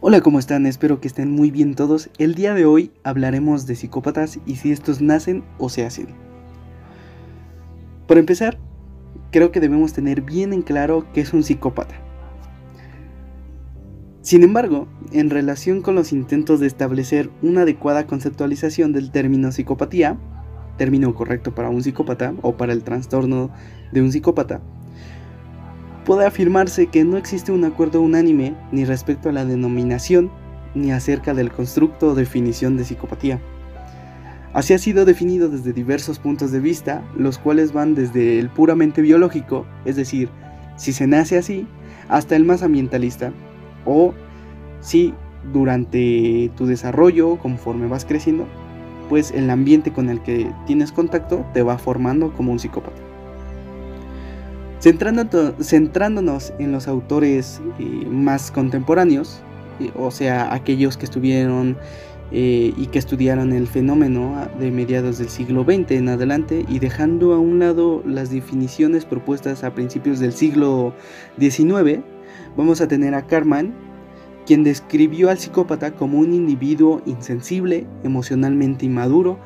Hola, ¿cómo están? Espero que estén muy bien todos. El día de hoy hablaremos de psicópatas y si estos nacen o se hacen. Por empezar, creo que debemos tener bien en claro qué es un psicópata. Sin embargo, en relación con los intentos de establecer una adecuada conceptualización del término psicopatía, término correcto para un psicópata o para el trastorno de un psicópata, puede afirmarse que no existe un acuerdo unánime ni respecto a la denominación ni acerca del constructo o definición de psicopatía. Así ha sido definido desde diversos puntos de vista, los cuales van desde el puramente biológico, es decir, si se nace así, hasta el más ambientalista, o si durante tu desarrollo, conforme vas creciendo, pues el ambiente con el que tienes contacto te va formando como un psicópata. Centrándonos en los autores eh, más contemporáneos, eh, o sea, aquellos que estuvieron eh, y que estudiaron el fenómeno ah, de mediados del siglo XX en adelante y dejando a un lado las definiciones propuestas a principios del siglo XIX, vamos a tener a Carman, quien describió al psicópata como un individuo insensible, emocionalmente inmaduro,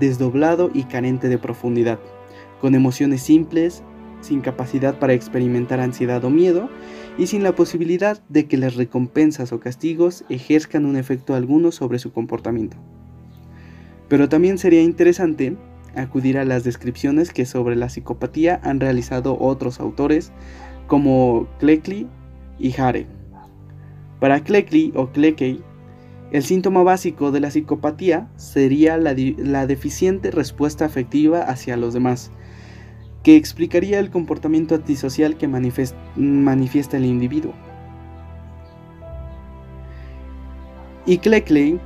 desdoblado y carente de profundidad, con emociones simples, sin capacidad para experimentar ansiedad o miedo, y sin la posibilidad de que las recompensas o castigos ejerzcan un efecto alguno sobre su comportamiento. Pero también sería interesante acudir a las descripciones que sobre la psicopatía han realizado otros autores como Cleckley y Hare. Para Cleckley o Cleckey, el síntoma básico de la psicopatía sería la, la deficiente respuesta afectiva hacia los demás, que explicaría el comportamiento antisocial que manifiesta el individuo. Y Cleckley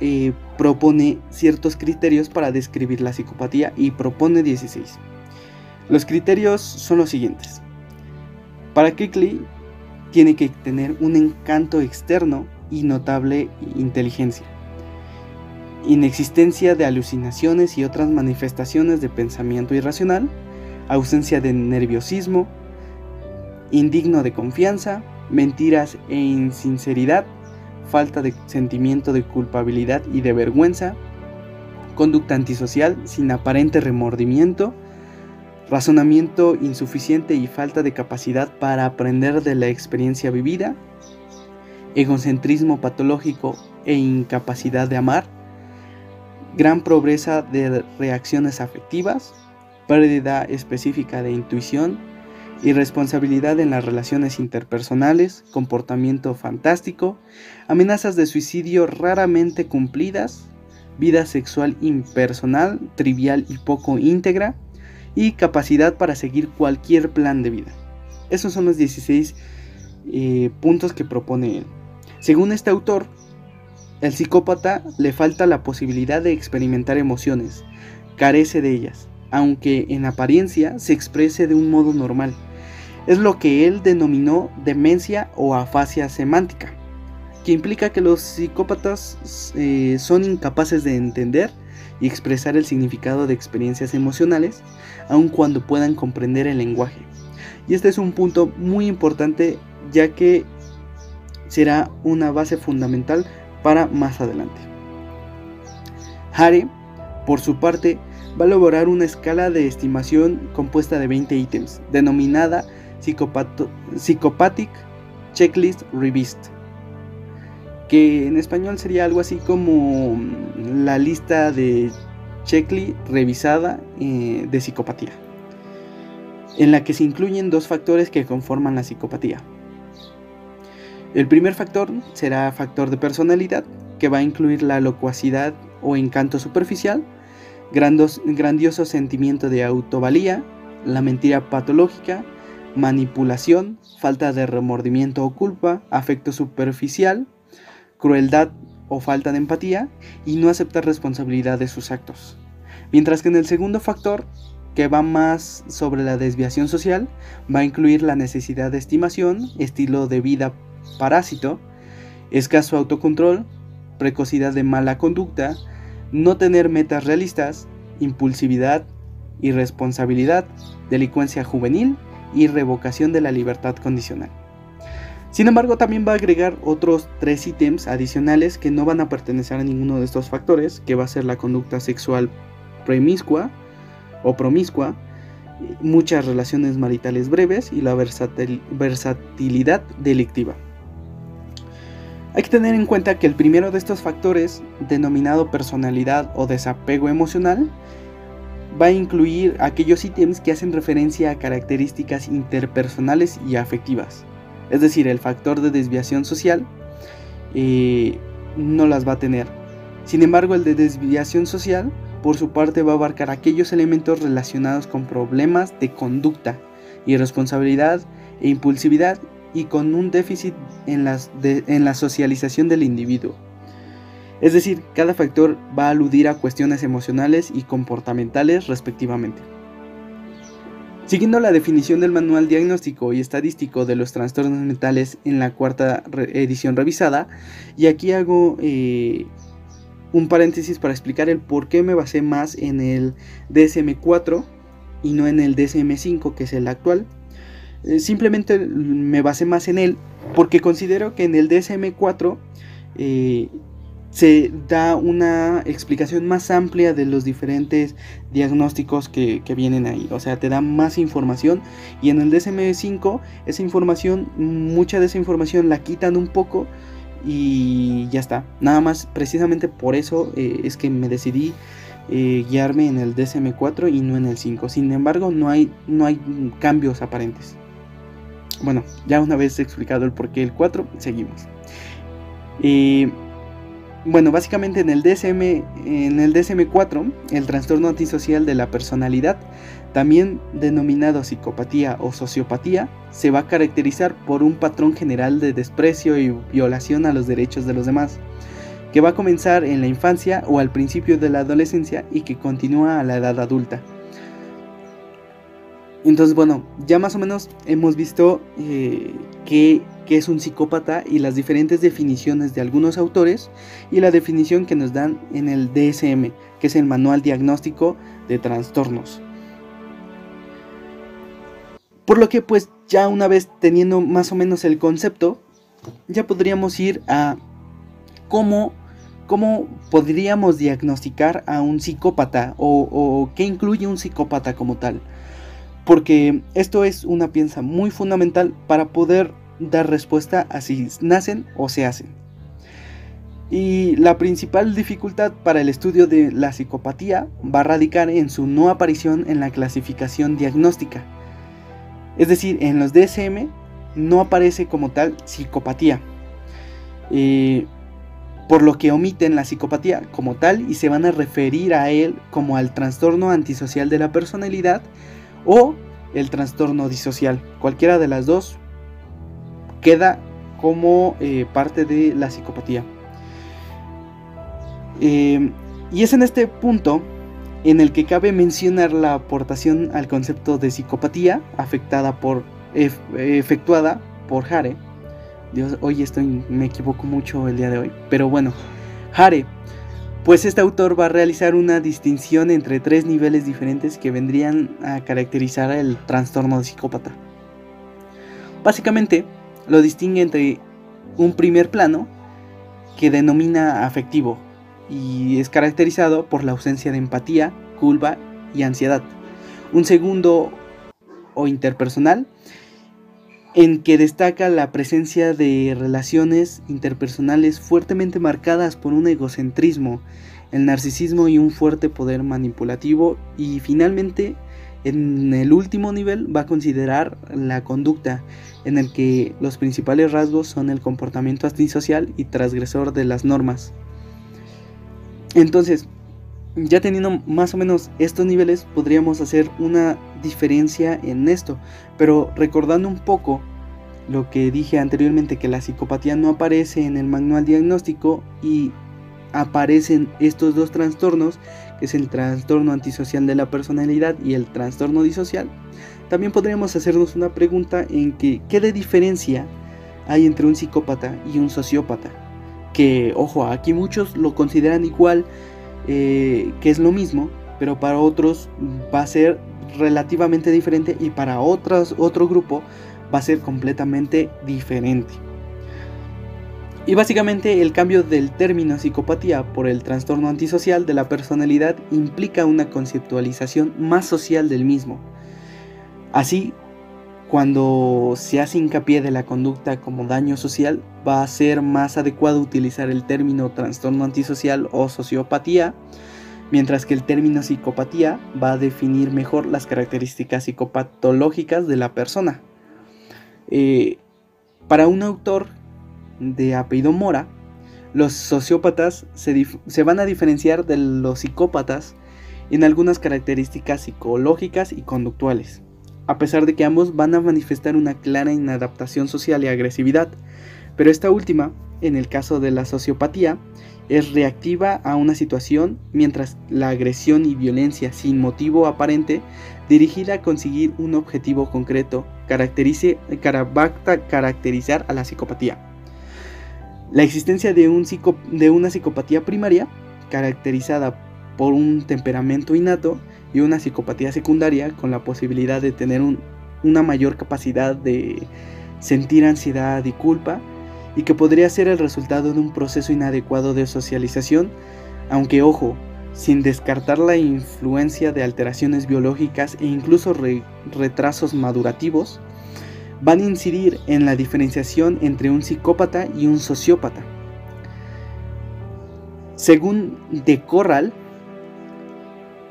eh, propone ciertos criterios para describir la psicopatía y propone 16. Los criterios son los siguientes. Para Cleckley tiene que tener un encanto externo y notable inteligencia, inexistencia de alucinaciones y otras manifestaciones de pensamiento irracional, ausencia de nerviosismo, indigno de confianza, mentiras e insinceridad, falta de sentimiento de culpabilidad y de vergüenza, conducta antisocial sin aparente remordimiento, razonamiento insuficiente y falta de capacidad para aprender de la experiencia vivida, egocentrismo patológico e incapacidad de amar, gran pobreza de reacciones afectivas, pérdida específica de intuición, irresponsabilidad en las relaciones interpersonales, comportamiento fantástico, amenazas de suicidio raramente cumplidas, vida sexual impersonal, trivial y poco íntegra, y capacidad para seguir cualquier plan de vida. Esos son los 16 eh, puntos que propone él. Según este autor, el psicópata le falta la posibilidad de experimentar emociones, carece de ellas, aunque en apariencia se exprese de un modo normal. Es lo que él denominó demencia o afasia semántica, que implica que los psicópatas eh, son incapaces de entender y expresar el significado de experiencias emocionales, aun cuando puedan comprender el lenguaje. Y este es un punto muy importante ya que será una base fundamental para más adelante. Harry, por su parte, va a elaborar una escala de estimación compuesta de 20 ítems, denominada Psychopathic Checklist Revist, que en español sería algo así como mm, la lista de checklist revisada eh, de psicopatía, en la que se incluyen dos factores que conforman la psicopatía. El primer factor será factor de personalidad, que va a incluir la locuacidad o encanto superficial, grandioso sentimiento de autovalía, la mentira patológica, manipulación, falta de remordimiento o culpa, afecto superficial, crueldad o falta de empatía y no aceptar responsabilidad de sus actos. Mientras que en el segundo factor, que va más sobre la desviación social, va a incluir la necesidad de estimación, estilo de vida parásito, escaso autocontrol, precocidad de mala conducta, no tener metas realistas, impulsividad, irresponsabilidad, delincuencia juvenil y revocación de la libertad condicional. Sin embargo, también va a agregar otros tres ítems adicionales que no van a pertenecer a ninguno de estos factores, que va a ser la conducta sexual promiscua o promiscua, muchas relaciones maritales breves y la versatilidad delictiva. Hay que tener en cuenta que el primero de estos factores, denominado personalidad o desapego emocional, va a incluir aquellos ítems que hacen referencia a características interpersonales y afectivas. Es decir, el factor de desviación social eh, no las va a tener. Sin embargo, el de desviación social, por su parte, va a abarcar aquellos elementos relacionados con problemas de conducta, irresponsabilidad e impulsividad y con un déficit en, en la socialización del individuo. Es decir, cada factor va a aludir a cuestiones emocionales y comportamentales respectivamente. Siguiendo la definición del Manual Diagnóstico y Estadístico de los Trastornos Mentales en la cuarta edición revisada, y aquí hago eh, un paréntesis para explicar el por qué me basé más en el DSM-4 y no en el DSM-5, que es el actual. Eh, simplemente me basé más en él porque considero que en el DSM-4 se da una explicación más amplia de los diferentes diagnósticos que, vienen ahí. O sea, te da más información. Y en el DSM5, esa información, mucha de esa información la quitan un poco y ya está. Nada más, precisamente por eso eh, es que me decidí eh, guiarme en el DSM4 y no en el 5. Sin embargo, no hay, no hay cambios aparentes. Bueno, ya una vez explicado el porqué del 4, seguimos. Bueno, básicamente en el DSM, en el DSM-4, el trastorno antisocial de la personalidad, también denominado psicopatía o sociopatía, se va a caracterizar por un patrón general de desprecio y violación a los derechos de los demás, que va a comenzar en la infancia o al principio de la adolescencia y que continúa a la edad adulta. Entonces, bueno, ya más o menos hemos visto eh, qué es un psicópata y las diferentes definiciones de algunos autores y la definición que nos dan en el DSM, que es el Manual Diagnóstico de Trastornos. Por lo que pues ya una vez teniendo más o menos el concepto, ya podríamos ir a cómo, cómo podríamos diagnosticar a un psicópata o qué incluye un psicópata como tal. Porque esto es una pieza muy fundamental para poder dar respuesta a si nacen o se hacen. Y la principal dificultad para el estudio de la psicopatía va a radicar en su no aparición en la clasificación diagnóstica. Es decir, en los DSM no aparece como tal psicopatía. Eh, por lo que omiten la psicopatía como tal y se van a referir a él como al trastorno antisocial de la personalidad o el trastorno disocial. Cualquiera de las dos queda como eh, parte de la psicopatía. Eh, y es en este punto en el que cabe mencionar la aportación al concepto de psicopatía afectada por, efectuada por Hare. Dios, hoy estoy, me equivoco mucho el día de hoy. Pero bueno, Hare, pues este autor va a realizar una distinción entre tres niveles diferentes que vendrían a caracterizar el trastorno de psicópata. Básicamente, lo distingue entre un primer plano que denomina afectivo y es caracterizado por la ausencia de empatía, culpa y ansiedad. Un segundo o interpersonal en que destaca la presencia de relaciones interpersonales fuertemente marcadas por un egocentrismo, el narcisismo y un fuerte poder manipulativo y finalmente en el último nivel va a considerar la conducta, en el que los principales rasgos son el comportamiento antisocial y transgresor de las normas. Entonces, ya teniendo más o menos estos niveles, podríamos hacer una diferencia en esto, pero recordando un poco lo que dije anteriormente, que la psicopatía no aparece en el manual diagnóstico y aparecen estos dos trastornos, que es el trastorno antisocial de la personalidad y el trastorno disocial, también podríamos hacernos una pregunta en que qué de diferencia hay entre un psicópata y un sociópata. Que, ojo, aquí muchos lo consideran igual, eh, que es lo mismo, pero para otros va a ser relativamente diferente y para otros, otro grupo va a ser completamente diferente. Y básicamente el cambio del término psicopatía por el trastorno antisocial de la personalidad implica una conceptualización más social del mismo. Así, cuando se hace hincapié de la conducta como daño social, va a ser más adecuado utilizar el término trastorno antisocial o sociopatía, mientras que el término psicopatía va a definir mejor las características psicopatológicas de la persona. Eh, para un autor de apellido Mora, los sociópatas se, van a diferenciar de los psicópatas en algunas características psicológicas y conductuales, a pesar de que ambos van a manifestar una clara inadaptación social y agresividad, pero esta última, en el caso de la sociopatía, es reactiva a una situación, mientras la agresión y violencia sin motivo aparente, dirigida a conseguir un objetivo concreto, caracterice, caracterizar a la psicopatía. La existencia de, un de una psicopatía primaria, caracterizada por un temperamento innato, y una psicopatía secundaria con la posibilidad de tener una mayor capacidad de sentir ansiedad y culpa, y que podría ser el resultado de un proceso inadecuado de socialización, aunque ojo, sin descartar la influencia de alteraciones biológicas e incluso retrasos madurativos, van a incidir en la diferenciación entre un psicópata y un sociópata. Según De Corral,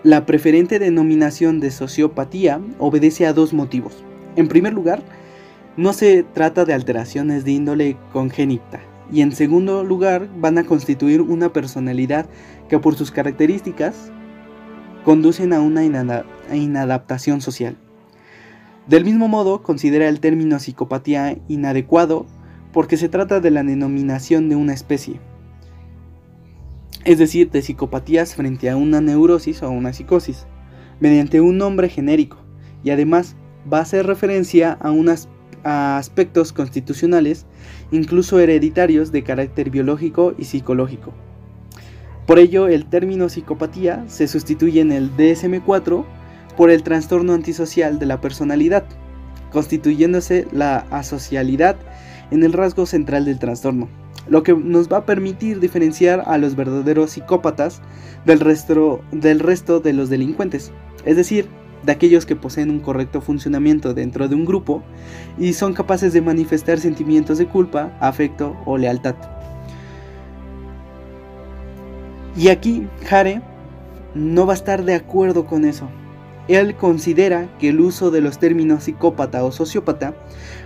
la preferente denominación de sociopatía obedece a dos motivos. En primer lugar, no se trata de alteraciones de índole congénita, y en segundo lugar, van a constituir una personalidad que por sus características conducen a una inadaptación social. Del mismo modo, considera el término psicopatía inadecuado porque se trata de la denominación de una especie, es decir, de psicopatías frente a una neurosis o una psicosis, mediante un nombre genérico, y además va a hacer referencia a, unas, aspectos constitucionales, incluso hereditarios de carácter biológico y psicológico. Por ello, el término psicopatía se sustituye en el DSM-4 por el trastorno antisocial de la personalidad, constituyéndose la asocialidad en el rasgo central del trastorno, lo que nos va a permitir diferenciar a los verdaderos psicópatas del resto, del resto de los delincuentes, es decir, de aquellos que poseen un correcto funcionamiento dentro de un grupo y son capaces de manifestar sentimientos de culpa, afecto o lealtad. Y aquí Jare no va a estar de acuerdo con eso, él considera que el uso de los términos psicópata o sociópata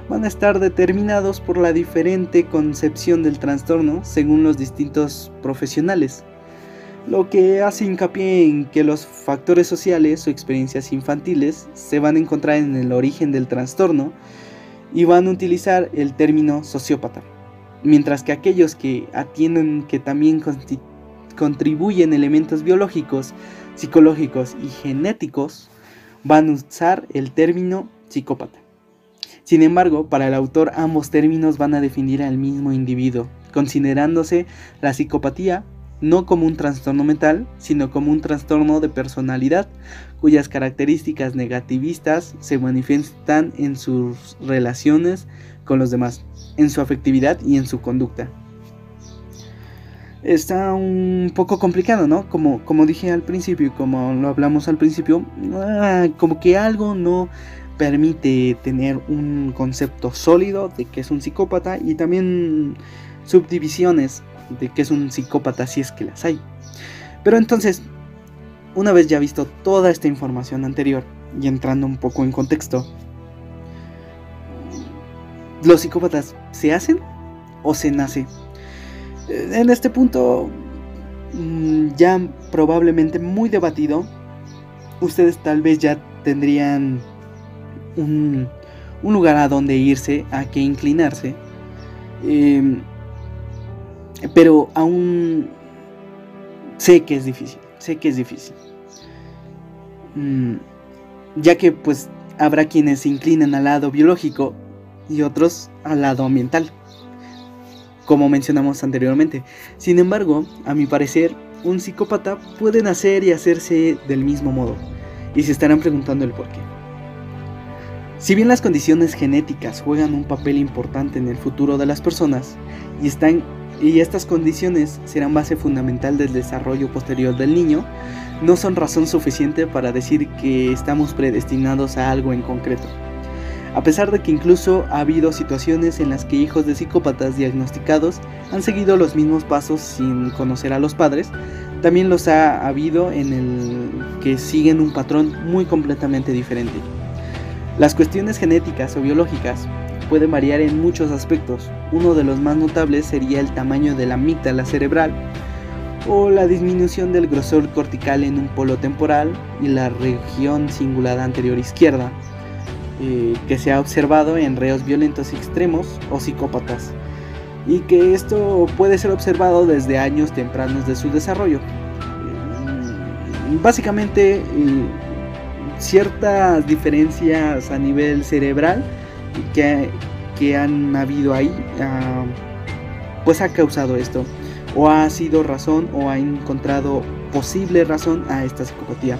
van a estar determinados por la diferente concepción del trastorno según los distintos profesionales, lo que hace hincapié en que los factores sociales o experiencias infantiles se van a encontrar en el origen del trastorno y van a utilizar el término sociópata, mientras que aquellos que atienden que también contribuyen elementos biológicos psicológicos y genéticos van a usar el término psicópata. Sin embargo, para el autor ambos términos van a definir al mismo individuo, considerándose la psicopatía no como un trastorno mental, sino como un trastorno de personalidad cuyas características negativistas se manifiestan en sus relaciones con los demás, en su afectividad y en su conducta está un poco complicado, ¿no? Como, como dije al principio como lo hablamos al principio, ah, como que algo no permite tener un concepto sólido de que es un psicópata y también subdivisiones de que es un psicópata si es que las hay. Pero entonces, una vez ya visto toda esta información anterior y entrando un poco en contexto, ¿los psicópatas se hacen o se nace? en este punto mm, ya probablemente muy debatido, ustedes tal vez ya tendrían un, lugar a donde irse, a que inclinarse. Em, pero aún sé que es difícil, sé que es difícil. Mm, ya que pues habrá quienes se inclinan al lado biológico y otros al lado ambiental como mencionamos anteriormente. Sin embargo, a mi parecer, un psicópata puede nacer y hacerse del mismo modo, y se estarán preguntando el por qué. Si bien las condiciones genéticas juegan un papel importante en el futuro de las personas y, estas condiciones serán base fundamental del desarrollo posterior del niño, no son razón suficiente para decir que estamos predestinados a algo en concreto. A pesar de que incluso ha habido situaciones en las que hijos de psicópatas diagnosticados han seguido los mismos pasos sin conocer a los padres, también los ha habido en el que siguen un patrón muy completamente diferente. Las cuestiones genéticas o biológicas pueden variar en muchos aspectos. Uno de los más notables sería el tamaño de la amígdala cerebral o la disminución del grosor cortical en un polo temporal y la región cingulada anterior izquierda, eh, que se ha observado en reos violentos extremos o psicópatas, y que esto puede ser observado desde años tempranos de su desarrollo. Básicamente, eh, ciertas diferencias a nivel cerebral que, que han habido ahí, ah, pues ha causado esto, o ha sido razón o ha encontrado posible razón a esta psicopatía.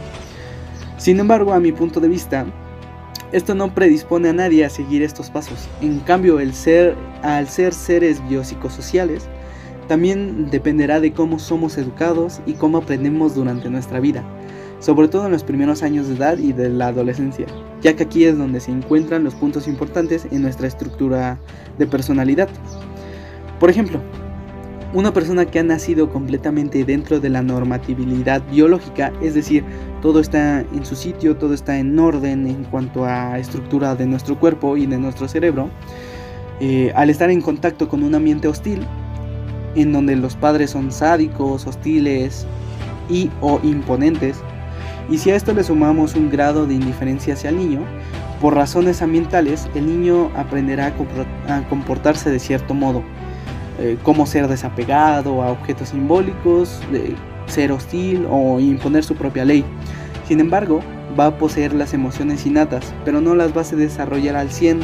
Sin embargo, a mi punto de vista, esto no predispone a nadie a seguir estos pasos. En cambio, el ser, al ser seres biopsicosociales, también dependerá de cómo somos educados y cómo aprendemos durante nuestra vida sobre todo en los primeros años de edad y de la adolescencia, ya que aquí es donde se encuentran los puntos importantes en nuestra estructura de personalidad. Por ejemplo, una persona que ha nacido completamente dentro de la normatividad biológica, es decir, todo está en su sitio, todo está en orden en cuanto a estructura de nuestro cuerpo y de nuestro cerebro, eh, al estar en contacto con un ambiente hostil, en donde los padres son sádicos, hostiles y o imponentes, y si a esto le sumamos un grado de indiferencia hacia el niño, por razones ambientales, el niño aprenderá a comportarse de cierto modo, eh, como ser desapegado a objetos simbólicos, ser hostil o imponer su propia ley. Sin embargo, va a poseer las emociones innatas, pero no las va a desarrollar al 100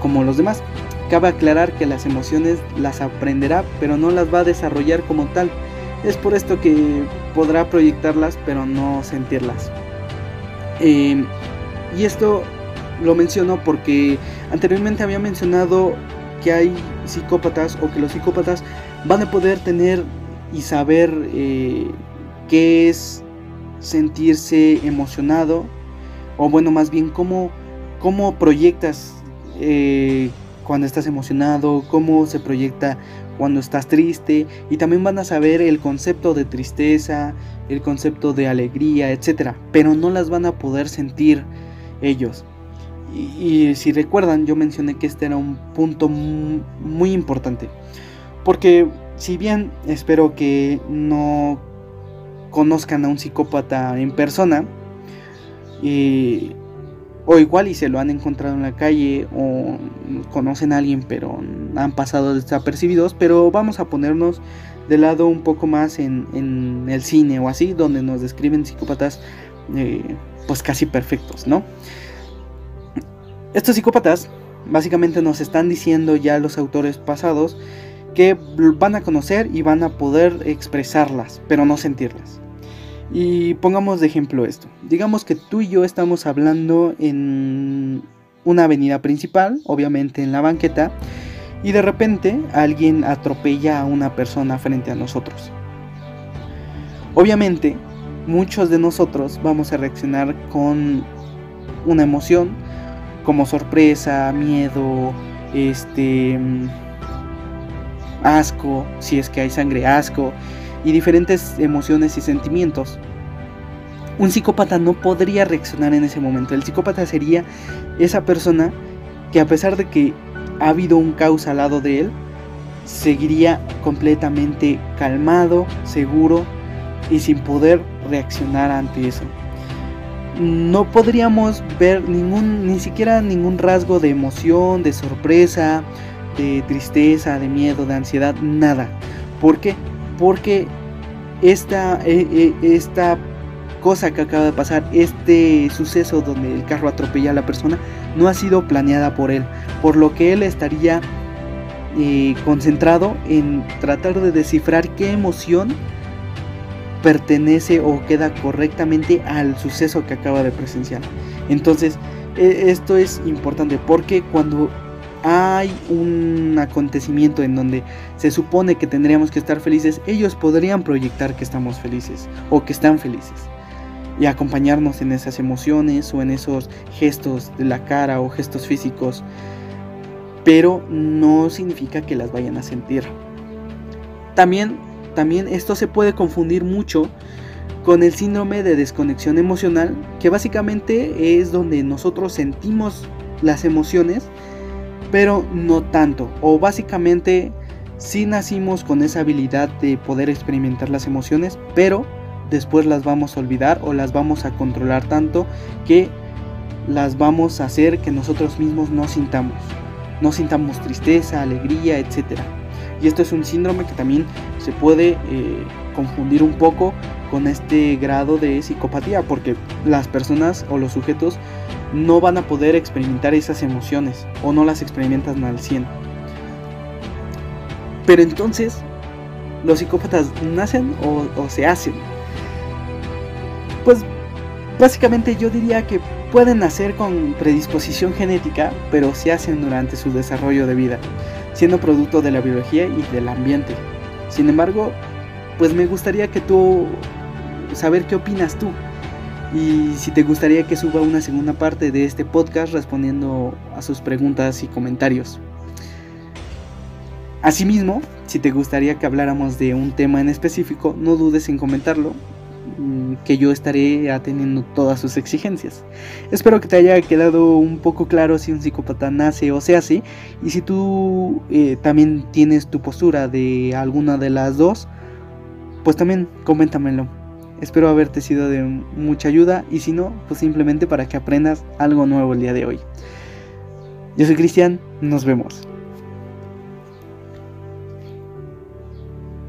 como los demás. Cabe aclarar que las emociones las aprenderá, pero no las va a desarrollar como tal, es por esto que podrá proyectarlas pero no sentirlas. Em, y esto lo menciono porque anteriormente había mencionado que hay psicópatas o que los psicópatas van a poder tener y saber eh, qué es sentirse emocionado o bueno más bien cómo, cómo proyectas eh, cuando estás emocionado, cómo se proyecta cuando estás triste y también van a saber el concepto de tristeza, el concepto de alegría, etcétera, pero no las van a poder sentir ellos. Y, si recuerdan, yo mencioné que este era un punto muy, importante, porque si bien espero que no conozcan a un psicópata en persona, y o igual y se lo han encontrado en la calle o conocen a alguien pero han pasado desapercibidos, pero vamos a ponernos de lado un poco más en, el cine o así, donde nos describen psicópatas eh, pues casi perfectos, ¿no? Estos psicópatas básicamente nos están diciendo ya los autores pasados que van a conocer y van a poder expresarlas, pero no sentirlas. Y pongamos de ejemplo esto. Digamos que tú y yo estamos hablando en una avenida principal, obviamente en la banqueta, y de repente alguien atropella a una persona frente a nosotros. Obviamente, muchos de nosotros vamos a reaccionar con una emoción como sorpresa, miedo, este asco, si es que hay sangre, asco, y diferentes emociones y sentimientos. Un psicópata no podría reaccionar en ese momento. El psicópata sería esa persona que a pesar de que ha habido un caos al lado de él, seguiría completamente calmado, seguro y sin poder reaccionar ante eso. No podríamos ver ningún, ni siquiera ningún rasgo de emoción, de sorpresa, de tristeza, de miedo, de ansiedad, nada. ¿Por qué? Porque esta, eh, eh, esta cosa que acaba de pasar, este suceso donde el carro atropella a la persona, no ha sido planeada por él, por lo que él estaría eh, concentrado en tratar de descifrar qué emoción pertenece o queda correctamente al suceso que acaba de presenciar. Entonces, e, esto es importante porque cuando hay un acontecimiento en donde se supone que tendríamos que estar felices, ellos podrían proyectar que estamos felices o que están felices y acompañarnos en esas emociones o en esos gestos de la cara o gestos físicos, pero no significa que las vayan a sentir. También, también esto se puede confundir mucho con el síndrome de desconexión emocional, que básicamente es donde nosotros sentimos las emociones, pero no tanto. O básicamente sí nacimos con esa habilidad de poder experimentar las emociones, pero después las vamos a olvidar o las vamos a controlar tanto que las vamos a hacer que nosotros mismos no sintamos. No sintamos tristeza, alegría, etc. Y esto es un síndrome que también se puede eh, confundir un poco con este grado de psicopatía, porque las personas o los sujetos no van a poder experimentar esas emociones o no las experimentan al 100. Pero entonces, ¿los psicópatas nacen o, se hacen? Pues básicamente yo diría que pueden nacer con predisposición genética, pero se hacen durante su desarrollo de vida, siendo producto de la biología y del ambiente. Sin embargo, pues me gustaría que tú saber qué opinas tú y si te gustaría que suba una segunda parte de este podcast respondiendo a sus preguntas y comentarios. Asimismo, si te gustaría que habláramos de un tema en específico, no dudes en comentarlo, mm, que yo estaré atendiendo todas sus exigencias. Espero que te haya quedado un poco claro si un psicópata nace o se hace, y si tú eh, también tienes tu postura de alguna de las dos, pues también coméntamelo. Espero haberte sido de mucha ayuda y si no, pues simplemente para que aprendas algo nuevo el día de hoy. Yo soy Cristian, nos vemos.